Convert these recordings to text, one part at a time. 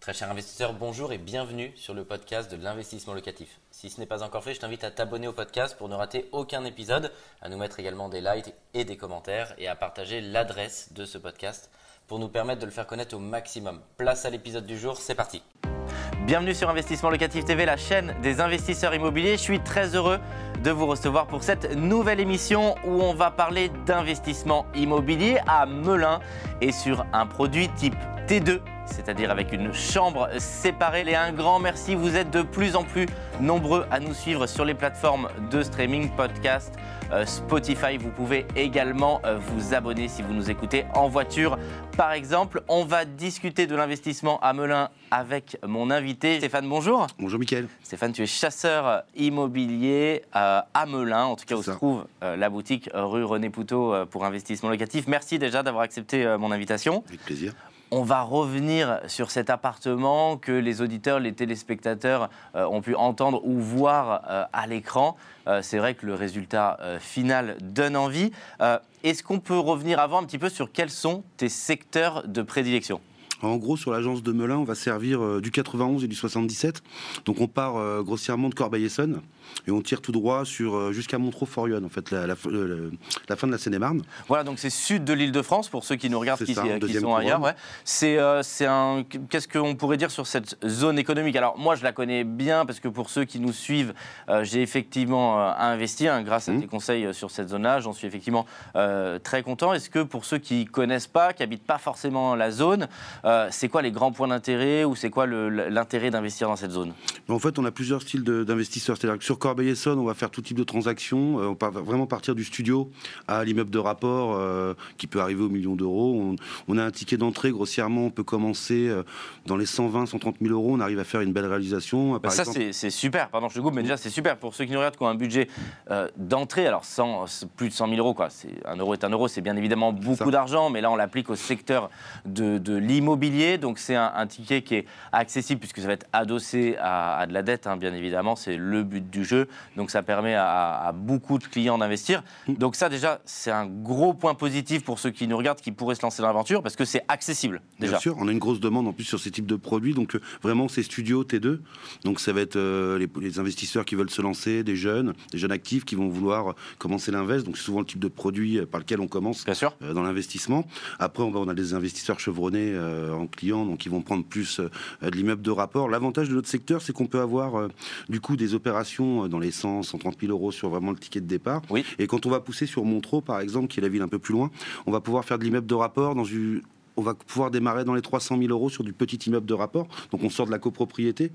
Très cher investisseur, bonjour et bienvenue sur le podcast de l'investissement locatif. Si ce n'est pas encore fait, je t'invite à t'abonner au podcast pour ne rater aucun épisode, à nous mettre également des likes et des commentaires et à partager l'adresse de ce podcast pour nous permettre de le faire connaître au maximum. Place à l'épisode du jour, c'est parti. Bienvenue sur Investissement Locatif TV, la chaîne des investisseurs immobiliers. Je suis très heureux de vous recevoir pour cette nouvelle émission où on va parler d'investissement immobilier à Melun et sur un produit type T2 c'est-à-dire avec une chambre séparée. Et un grand merci, vous êtes de plus en plus nombreux à nous suivre sur les plateformes de streaming, podcast, euh, Spotify. Vous pouvez également euh, vous abonner si vous nous écoutez en voiture. Par exemple, on va discuter de l'investissement à Melun avec mon invité. Stéphane, bonjour. Bonjour Mickaël. Stéphane, tu es chasseur immobilier euh, à Melun, en tout cas où se trouve la boutique rue René Poutot pour investissement locatif. Merci déjà d'avoir accepté mon invitation. Avec plaisir. On va revenir sur cet appartement que les auditeurs, les téléspectateurs euh, ont pu entendre ou voir euh, à l'écran. Euh, c'est vrai que le résultat final donne envie. Est-ce qu'on peut revenir avant un petit peu sur quels sont tes secteurs de prédilection? En gros, sur l'agence de Melun, on va servir du 91 et du 77. Donc on part grossièrement de Corbeil-Essonne et on tire tout droit sur euh, jusqu'à Montreux-Forion, en fait, la, fin de la Seine-et-Marne. Voilà, donc c'est sud de l'île de France, pour ceux qui nous regardent, qui, sont ailleurs. C'est euh, un. Qu'est-ce qu'on pourrait dire sur cette zone économique? Alors, moi, je la connais bien, parce que pour ceux qui nous suivent, euh, j'ai effectivement investi hein, grâce à mmh. tes conseils sur cette zone-là. J'en suis effectivement très content. Est-ce que pour ceux qui connaissent pas, qui habitent pas forcément la zone, c'est quoi les grands points d'intérêt ou c'est quoi l'intérêt d'investir dans cette zone? En fait, on a plusieurs styles d'investisseurs. C'est-à-dire que sur Corbeil-Essonne, on va faire tout type de transactions. Euh, on va vraiment partir du studio à l'immeuble de rapport euh, qui peut arriver aux millions d'euros. On, a un ticket d'entrée grossièrement, on peut commencer euh, dans les 120, 130 000 euros. On arrive à faire une belle réalisation. Bah, ça, c'est super. Pardon, je te coupe, mais déjà, c'est super pour ceux qui nous regardent qui ont un budget d'entrée. Alors, plus de 100 000 euros, quoi. Un euro est un euro, c'est bien évidemment beaucoup d'argent, mais là, on l'applique au secteur de, l'immobilier. Donc, c'est un, ticket qui est accessible puisque ça va être adossé à, de la dette, hein, bien évidemment. C'est le but du jeu donc ça permet à, beaucoup de clients d'investir. Donc ça déjà, c'est un gros point positif pour ceux qui nous regardent, qui pourraient se lancer dans l'aventure, parce que c'est accessible déjà. Bien sûr, on a une grosse demande en plus sur ces types de produits, donc euh, vraiment c'est studio T2, donc ça va être euh, les, investisseurs qui veulent se lancer, des jeunes, des jeunes actifs qui vont vouloir commencer l'invest, donc c'est souvent le type de produit euh, par lequel on commence Bien sûr. dans l'investissement. Après, on, a des investisseurs chevronnés en clients, donc ils vont prendre plus de l'immeuble de rapport. L'avantage de notre secteur, c'est qu'on peut avoir du coup des opérations dans les 100, 130 000 euros sur vraiment le ticket de départ. Oui. Et quand on va pousser sur Montreux, par exemple, qui est la ville un peu plus loin, on va pouvoir faire de l'immeuble de rapport dans une on va pouvoir démarrer dans les 300 000 euros sur du petit immeuble de rapport. Donc on sort de la copropriété.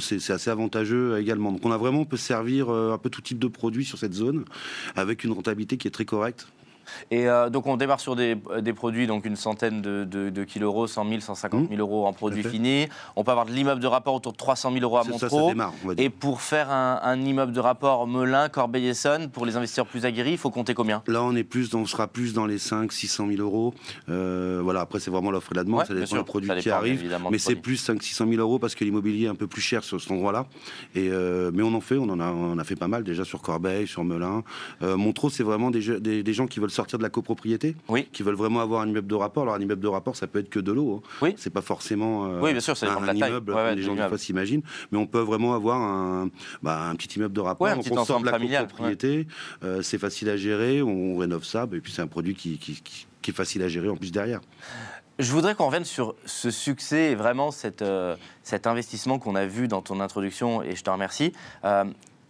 C'est assez avantageux également. Donc on a vraiment, on peut servir euh, un peu tout type de produits sur cette zone avec une rentabilité qui est très correcte. Et euh, donc on démarre sur des, des, produits, donc une centaine de, de, de kilos euros, 100 000, 150 000 euros en produits finis. On peut avoir de l'immeuble de rapport autour de 300 000 euros à Montreux. Ça, démarre, Et pour faire un, un, immeuble de rapport Melun, Corbeil-Essonne, pour les investisseurs plus aguerris, il faut compter combien? Là, on est plus, on sera plus dans les 5 600 000 euros. Euh, voilà, après c'est vraiment l'offre et la demande, ça dépend du produit qui arrive, mais c'est plus 5 600 000 euros parce que l'immobilier est un peu plus cher sur cet endroit-là. Et euh, mais on en fait, on en a, on a fait pas mal déjà sur Corbeil, sur Melun. Montreux, c'est vraiment des, des, des gens qui veulent sortir de la copropriété oui. qui veulent vraiment avoir un immeuble de rapport. Alors un immeuble de rapport, ça peut être que de l'eau. Hein. Oui. C'est pas forcément euh, oui, bien sûr, un, un immeuble comme les gens des fois s'imaginent, mais on peut vraiment avoir un, bah, un petit immeuble de rapport. un on sort de la copropriété, euh, c'est facile à gérer, on rénove ça, et puis c'est un produit qui, qui, qui, est facile à gérer en plus derrière. Je voudrais qu'on revienne sur ce succès et vraiment cette, euh, cet investissement qu'on a vu dans ton introduction, et je te remercie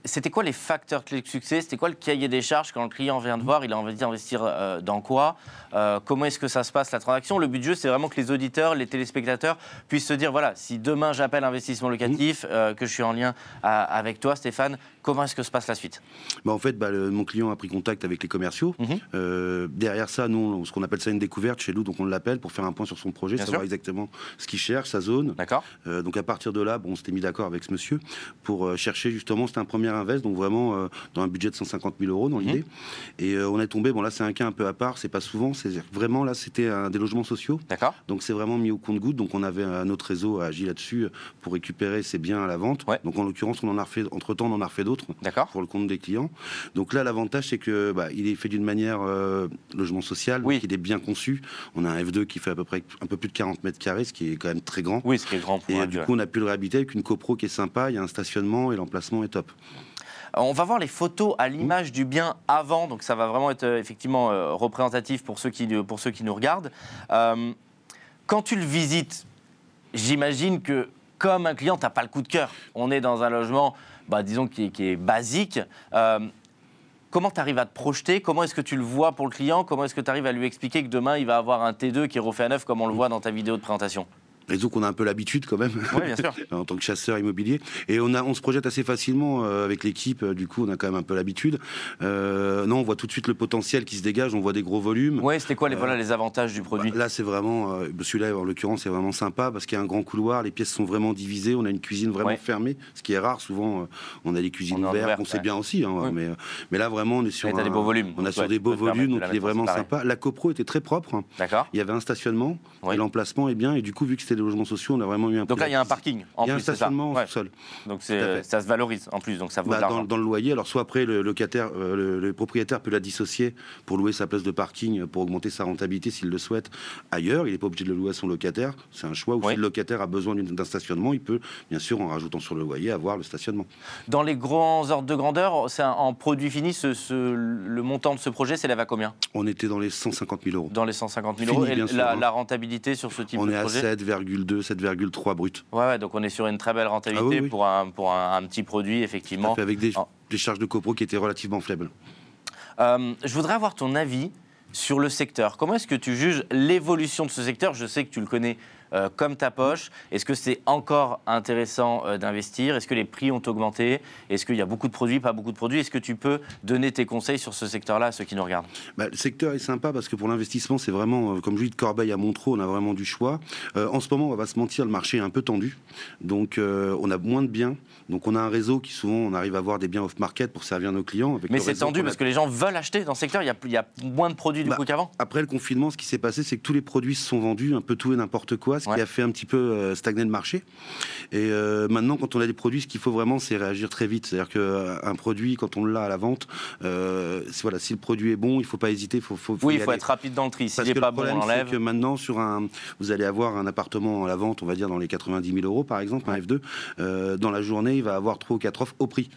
c'était quoi les facteurs clés de succès? C'était quoi le cahier des charges quand le client vient de voir Il a envie d'investir euh, dans quoi? Euh, Comment est-ce que ça se passe la transaction? Le but du jeu, c'est vraiment que les auditeurs, les téléspectateurs puissent se dire voilà, si demain j'appelle investissement locatif, euh, que je suis en lien avec toi, Stéphane, comment est-ce que se passe la suite? Bah En fait, bah, mon client a pris contact avec les commerciaux. Mhm. derrière ça, nous, ce qu'on appelle ça une découverte chez nous, donc on l'appelle pour faire un point sur son projet, savoir exactement ce qu'il cherche, sa zone. D'accord. donc à partir de là, bon, on s'était mis d'accord avec ce monsieur pour chercher justement, c'était un premier Invest, donc vraiment euh, dans un budget de 150 000 euros dans Mhm. l'idée. Et euh, on est tombé, bon là c'est un cas un peu à part, c'est pas souvent, c'est vraiment là c'était des logements sociaux. D'accord Donc c'est vraiment mis au compte-goutte. Donc on avait un autre réseau à agir là-dessus pour récupérer ces biens à la vente. Ouais. Donc en l'occurrence, on en a refait, entre-temps, on en a refait d'autres D'accord pour le compte des clients. Donc là, l'avantage, c'est que bah, il est fait d'une manière euh, logement social, Oui. il est bien conçu. On a un F2 qui fait à peu près un peu plus de 40 mètres carrés, ce qui est quand même très grand. Oui, ce qui est grand pour Et euh, du coup, on a pu le réhabiter avec une copro qui est sympa. Il y a un stationnement et l'emplacement est top. Euh, On va voir les photos à l'image du bien avant, donc ça va vraiment être euh, effectivement euh, représentatif pour ceux qui, pour ceux qui nous regardent. Quand tu le visites, j'imagine que comme un client, tu n'as pas le coup de cœur. On est dans un logement, bah, disons, qui est, qui est basique. Euh, comment tu arrives à te projeter? Comment est-ce que tu le vois pour le client? Comment est-ce que tu arrives à lui expliquer que demain, il va avoir un T2 qui est refait à neuf, comme on le voit dans ta vidéo de présentation? Et donc, on a un peu l'habitude quand même. Oui, bien sûr. en tant que chasseur immobilier. Et on, a, on se projette assez facilement euh, avec l'équipe, euh, du coup on a quand même un peu l'habitude. Euh, non, on voit tout de suite le potentiel qui se dégage, on voit des gros volumes. Oui, c'était quoi les, voilà, les avantages du produit? Bah, Là, c'est vraiment, euh, celui-là en l'occurrence, c'est vraiment sympa parce qu'il y a un grand couloir, les pièces sont vraiment divisées, on a une cuisine vraiment Ouais. fermée, ce qui est rare. Souvent, euh, on a des cuisines ouvertes, ouvert, on sait ouais. bien aussi, hein, Oui. mais, euh, mais là vraiment, on est sur un- des beaux volumes, On a sur ouais, des beaux volumes, donc il est vraiment sympa. La copro était très propre. hein. D'accord Il y avait un stationnement et l'emplacement est bien. Et du coup, vu que c'était des logements sociaux, on a vraiment eu un. Donc là, il y a un parking en Il y a un plus, c'est ça stationnement Ouais. au sol. Donc c'est, ça se valorise en plus, donc ça vaut Bah, de dans, l'argent. dans le loyer, alors soit après le locataire, euh, le, le propriétaire peut la dissocier pour louer sa place de parking pour augmenter sa rentabilité s'il le souhaite ailleurs. Il n'est pas obligé de le louer à son locataire, c'est un choix. Ou Oui. si le locataire a besoin d'un stationnement, il peut bien sûr en rajoutant sur le loyer avoir le stationnement. Dans les grands ordres de grandeur, c'est un- en produit fini, ce, ce- le montant de ce projet s'élève à combien? On était dans les 150 000 euros. Dans les 150 000 Fini, euros. Et sûr, hein. la rentabilité sur ce type On de est à projet? 7,2, 7,3 brut. Ouais, ouais, donc on est sur une très belle rentabilité Ah oui, oui. pour, un, pour un, un petit produit, effectivement. fait, avec des, des charges de copro qui étaient relativement faibles. Euh, je voudrais avoir ton avis sur le secteur. Comment est-ce que tu juges l'évolution de ce secteur? Je sais que tu le connais euh, comme ta poche. Est-ce que c'est encore intéressant euh, d'investir? Est-ce que les prix ont augmenté? Est-ce qu'il y a beaucoup de produits, pas beaucoup de produits? Est-ce que tu peux donner tes conseils sur ce secteur-là à ceux qui nous regardent? Bah, le secteur est sympa parce que pour l'investissement, c'est vraiment, euh, comme je dis, de Corbeil à Montreux, on a vraiment du choix. En ce moment, on va pas se mentir, le marché est un peu tendu. Donc, on a moins de biens. Donc, on a un réseau qui, souvent, on arrive à avoir des biens off-market pour servir nos clients. avec Mais c'est tendu parce que les gens veulent acheter dans ce secteur. Il y a, il y a moins de produits du Bah, coup qu'avant. Après le confinement, ce qui s'est passé, c'est que tous les produits se sont vendus, un peu tout et n'importe quoi, ce Ouais. qui a fait un petit peu euh, stagner le marché. Et euh, maintenant, quand on a des produits, ce qu'il faut vraiment, c'est réagir très vite. C'est-à-dire qu'un produit, quand on l'a à la vente, euh, voilà, si le produit est bon, il faut pas hésiter, il faut, faut, faut Oui, il faut aller. être rapide dans le tri. S'il n'est pas bon, on l'enlève. que maintenant, sur un, vous allez avoir un appartement à la vente, on va dire dans les 90 000 euros, par exemple, un F2. euh, dans la journée, il va avoir trois ou quatre offres au prix.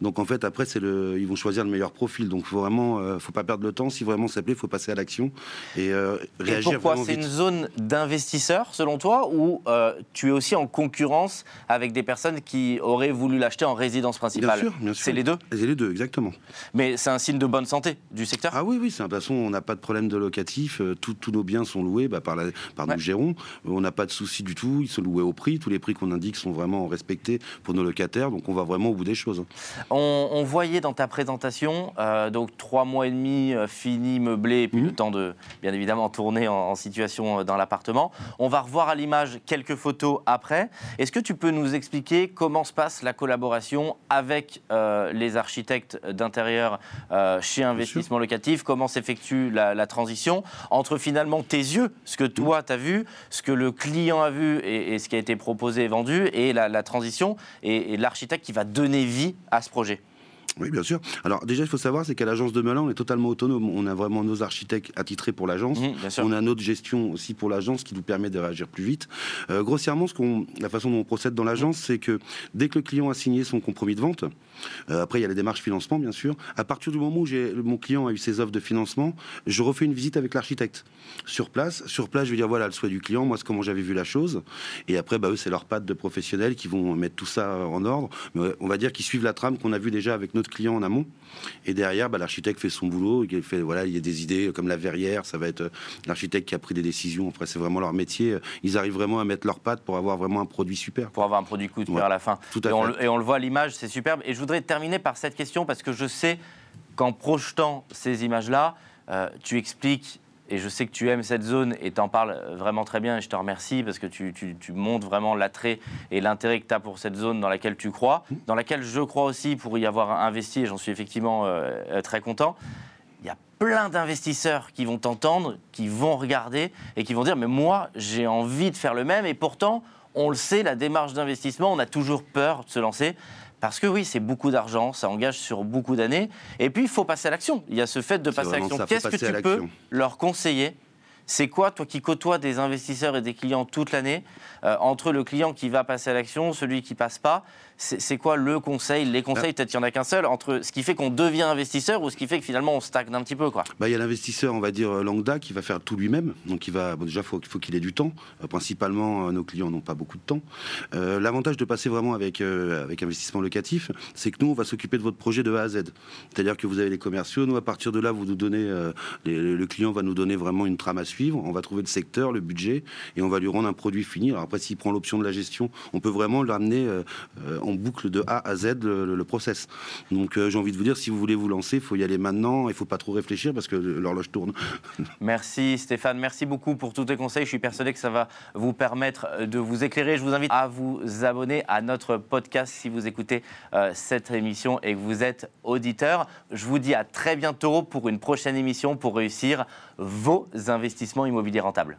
Donc en fait, après, c'est le, ils vont choisir le meilleur profil. Donc faut vraiment, euh, faut pas perdre le temps. Si vraiment ça plaît, faut passer à l'action et euh, Et réagir pourquoi vraiment C'est une zone d'investisseurs, selon toi, ou euh, tu es aussi en concurrence avec des personnes qui auraient voulu l'acheter en résidence principale? Bien sûr, bien sûr. C'est les deux? C'est les deux, exactement. Mais c'est un signe de bonne santé du secteur? Ah oui, oui, c'est de toute façon, on n'a pas de problème de locatif. euh, tous nos biens sont loués bah, par, la, par Ouais. nous gérons. On n'a pas de souci du tout. Ils sont loués au prix. Tous les prix qu'on indique sont vraiment respectés pour nos locataires. Donc on va vraiment au bout des choses. On, on voyait dans ta présentation, euh, donc trois mois et demi euh, fini, meublé, et puis Mhm. le temps de, bien évidemment, tourner en, en situation euh, dans l'appartement. On va revoir à l'image quelques photos après. Est-ce que tu peux nous expliquer comment se passe la collaboration avec les architectes d'intérieur chez Investissement Locatif? Comment s'effectue la, la transition entre finalement tes yeux, ce que toi tu as vu, ce que le client a vu et, et ce qui a été proposé et vendu, et la, la transition et, et l'architecte qui va donner vie à ce projet projet. Oui, bien sûr. Alors déjà, il faut savoir, c'est qu'à l'agence de Melun, on est totalement autonome. On a vraiment nos architectes attitrés pour l'agence. Sûr. On a notre gestion aussi pour l'agence qui nous permet de réagir plus vite. Euh, grossièrement, ce qu'on, la façon dont on procède dans l'agence, c'est que dès que le client a signé son compromis de vente, euh, après il y a les démarches financement bien sûr, à partir du moment où mon client a eu ses offres de financement, je refais une visite avec l'architecte sur place. Sur place, je vais dire voilà le souhait du client, moi c'est comment j'avais vu la chose. Et après, bah, eux, c'est leur patte de professionnels qui vont mettre tout ça en ordre. Mais on va dire qu'ils suivent la trame qu'on a vue déjà avec notre client en amont. Et derrière, bah, l'architecte fait son boulot. Il fait, voilà, il y a des idées comme la verrière. Ça va être euh, l'architecte qui a pris des décisions. Après, c'est vraiment leur métier. Ils arrivent vraiment à mettre leur patte pour avoir vraiment un produit super. pour avoir un produit coup de Ouais, à la fin. tout à et, on, fait. le- et on le voit à l'image, c'est superbe. Et je voudrais terminer par cette question parce que je sais qu'en projetant ces images-là, euh, tu expliques et je sais que tu aimes cette zone et t'en parles vraiment très bien et je te remercie parce que tu, tu, tu montres vraiment l'attrait et l'intérêt que tu as pour cette zone dans laquelle tu crois, dans laquelle je crois aussi pour y avoir investi et j'en suis effectivement euh, très content. Il y a plein d'investisseurs qui vont t'entendre, qui vont regarder et qui vont dire mais moi j'ai envie de faire le même et pourtant on le sait, la démarche d'investissement, on a toujours peur de se lancer. Parce que oui, c'est beaucoup d'argent, ça engage sur beaucoup d'années. Et puis, il faut passer à l'action. Il y a ce fait de passer à l'action. Qu'est-ce que tu peux leur conseiller? C'est quoi, toi qui côtoies des investisseurs et des clients toute l'année, euh, entre le client qui va passer à l'action, celui qui passe pas c'est quoi le conseil, les conseils, peut-être qu'il n'y en a qu'un seul, entre ce qui fait qu'on devient investisseur ou ce qui fait que finalement on stagne un petit peu quoi? Bah, Il y a l'investisseur, on va dire, euh, lambda, qui va faire tout lui-même. Donc il va, déjà, il faut, qu'il ait du temps. Euh, principalement, nos clients n'ont pas beaucoup de temps. L'avantage de passer vraiment avec, avec investissement locatif, c'est que nous, on va s'occuper de votre projet de A à Z. C'est-à-dire que vous avez les commerciaux, nous, à partir de là, vous nous donnez, le client va nous donner vraiment une trame à suivre, on va trouver le secteur, le budget, et on va lui rendre un produit fini. Alors après, s'il prend l'option de la gestion, on peut vraiment le ramener boucle de A à Z le, process. Donc euh, j'ai envie de vous dire, si vous voulez vous lancer, il faut y aller maintenant, il ne faut pas trop réfléchir parce que l'horloge tourne. Merci Stéphane, merci beaucoup pour tous tes conseils. Je suis persuadé que ça va vous permettre de vous éclairer. Je vous invite à vous abonner à notre podcast si vous écoutez euh, cette émission et que vous êtes auditeur. Je vous dis à très bientôt pour une prochaine émission pour réussir vos investissements immobiliers rentables.